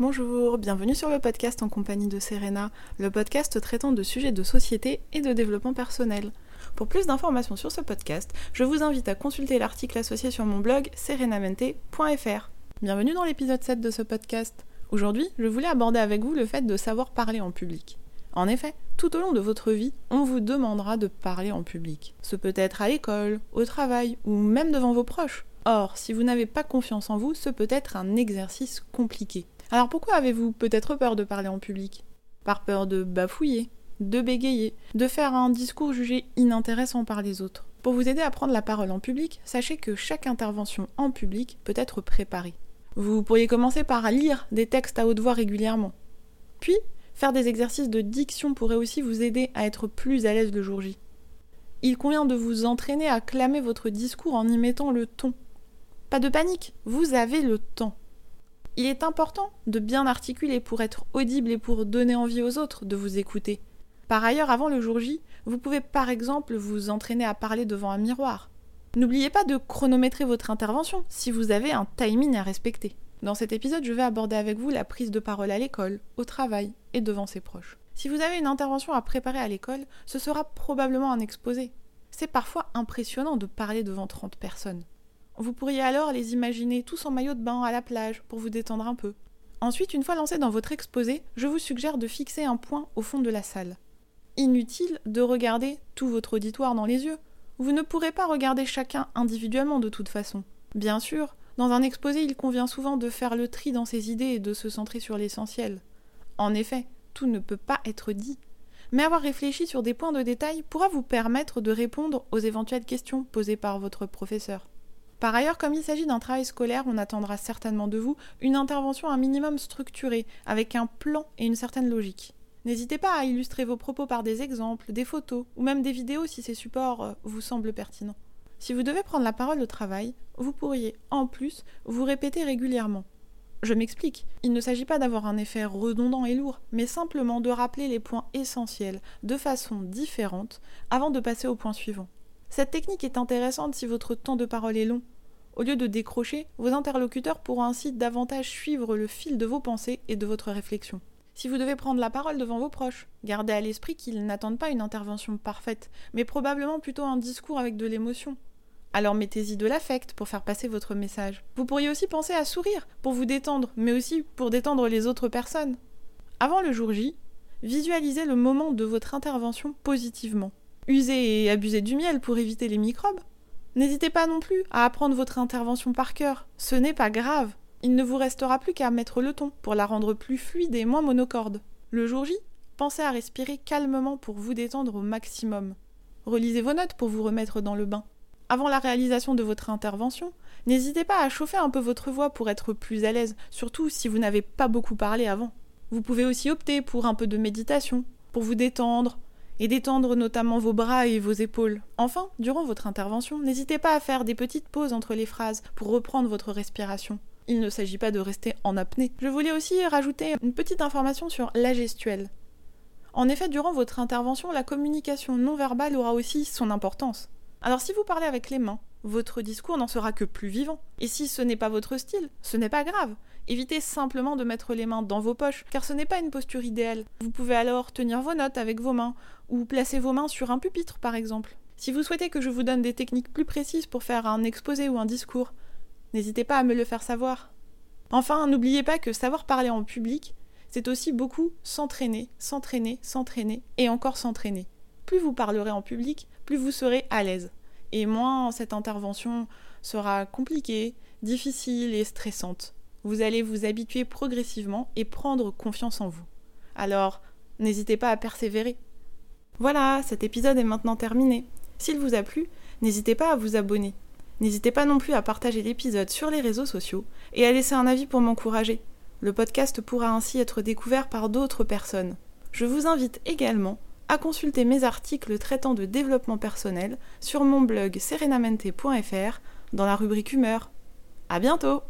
Bonjour, bienvenue sur le podcast en compagnie de Serena, le podcast traitant de sujets de société et de développement personnel. Pour plus d'informations sur ce podcast, je vous invite à consulter l'article associé sur mon blog serenamente.fr. Bienvenue dans l'épisode 7 de ce podcast. Aujourd'hui, je voulais aborder avec vous le fait de savoir parler en public. En effet, tout au long de votre vie, on vous demandera de parler en public. Ce peut être à l'école, au travail ou même devant vos proches. Or, si vous n'avez pas confiance en vous, ce peut être un exercice compliqué. Alors pourquoi avez-vous peut-être peur de parler en public? Par peur de bafouiller, de bégayer, de faire un discours jugé inintéressant par les autres. Pour vous aider à prendre la parole en public, sachez que chaque intervention en public peut être préparée. Vous pourriez commencer par lire des textes à haute voix régulièrement. Puis, faire des exercices de diction pourrait aussi vous aider à être plus à l'aise le jour J. Il convient de vous entraîner à clamer votre discours en y mettant le ton, pas de panique, vous avez le temps. Il est important de bien articuler pour être audible et pour donner envie aux autres de vous écouter. Par ailleurs, avant le jour J, vous pouvez par exemple vous entraîner à parler devant un miroir. N'oubliez pas de chronométrer votre intervention si vous avez un timing à respecter. Dans cet épisode, je vais aborder avec vous la prise de parole à l'école, au travail et devant ses proches. Si vous avez une intervention à préparer à l'école, ce sera probablement un exposé. C'est parfois impressionnant de parler devant 30 personnes. Vous pourriez alors les imaginer tous en maillot de bain à la plage pour vous détendre un peu. Ensuite, une fois lancé dans votre exposé, je vous suggère de fixer un point au fond de la salle. Inutile de regarder tout votre auditoire dans les yeux. Vous ne pourrez pas regarder chacun individuellement de toute façon. Bien sûr, dans un exposé, il convient souvent de faire le tri dans ses idées et de se centrer sur l'essentiel. En effet, tout ne peut pas être dit. Mais avoir réfléchi sur des points de détail pourra vous permettre de répondre aux éventuelles questions posées par votre professeur. Par ailleurs, comme il s'agit d'un travail scolaire, on attendra certainement de vous une intervention un minimum structurée, avec un plan et une certaine logique. N'hésitez pas à illustrer vos propos par des exemples, des photos ou même des vidéos si ces supports euh, vous semblent pertinents. Si vous devez prendre la parole au travail, vous pourriez, en plus, vous répéter régulièrement. Je m'explique, il ne s'agit pas d'avoir un effet redondant et lourd, mais simplement de rappeler les points essentiels de façon différente avant de passer au point suivant. Cette technique est intéressante si votre temps de parole est long. Au lieu de décrocher, vos interlocuteurs pourront ainsi davantage suivre le fil de vos pensées et de votre réflexion. Si vous devez prendre la parole devant vos proches, gardez à l'esprit qu'ils n'attendent pas une intervention parfaite, mais probablement plutôt un discours avec de l'émotion. Alors mettez-y de l'affect pour faire passer votre message. Vous pourriez aussi penser à sourire pour vous détendre, mais aussi pour détendre les autres personnes. Avant le jour J, visualisez le moment de votre intervention positivement. Usez et abusez du miel pour éviter les microbes. N'hésitez pas non plus à apprendre votre intervention par cœur. Ce n'est pas grave. Il ne vous restera plus qu'à mettre le ton pour la rendre plus fluide et moins monocorde. Le jour J, pensez à respirer calmement pour vous détendre au maximum. Relisez vos notes pour vous remettre dans le bain. Avant la réalisation de votre intervention, n'hésitez pas à chauffer un peu votre voix pour être plus à l'aise, surtout si vous n'avez pas beaucoup parlé avant. Vous pouvez aussi opter pour un peu de méditation, pour vous détendre, et détendre notamment vos bras et vos épaules. Enfin, durant votre intervention, n'hésitez pas à faire des petites pauses entre les phrases pour reprendre votre respiration. Il ne s'agit pas de rester en apnée. Je voulais aussi rajouter une petite information sur la gestuelle. En effet, durant votre intervention, la communication non verbale aura aussi son importance. Alors si vous parlez avec les mains, votre discours n'en sera que plus vivant. Et si ce n'est pas votre style, ce n'est pas grave. Évitez simplement de mettre les mains dans vos poches, car ce n'est pas une posture idéale. Vous pouvez alors tenir vos notes avec vos mains, ou placer vos mains sur un pupitre par exemple. Si vous souhaitez que je vous donne des techniques plus précises pour faire un exposé ou un discours, n'hésitez pas à me le faire savoir. Enfin, n'oubliez pas que savoir parler en public, c'est aussi beaucoup s'entraîner, s'entraîner, s'entraîner et encore s'entraîner. Plus vous parlerez en public, plus vous serez à l'aise. Et moins cette intervention sera compliquée, difficile et stressante. Vous allez vous habituer progressivement et prendre confiance en vous. Alors, n'hésitez pas à persévérer. Voilà, cet épisode est maintenant terminé. S'il vous a plu, n'hésitez pas à vous abonner. N'hésitez pas non plus à partager l'épisode sur les réseaux sociaux et à laisser un avis pour m'encourager. Le podcast pourra ainsi être découvert par d'autres personnes. Je vous invite également à consulter mes articles traitant de développement personnel sur mon blog serenamente.fr dans la rubrique humeur. À bientôt!